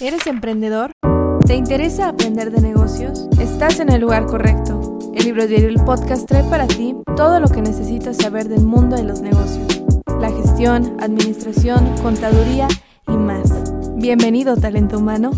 ¿Eres emprendedor? ¿Te interesa aprender de negocios? Estás en el lugar correcto. El libro diario El Podcast trae para ti todo lo que necesitas saber del mundo de los negocios. La gestión, administración, contaduría y más. Bienvenido, talento humano.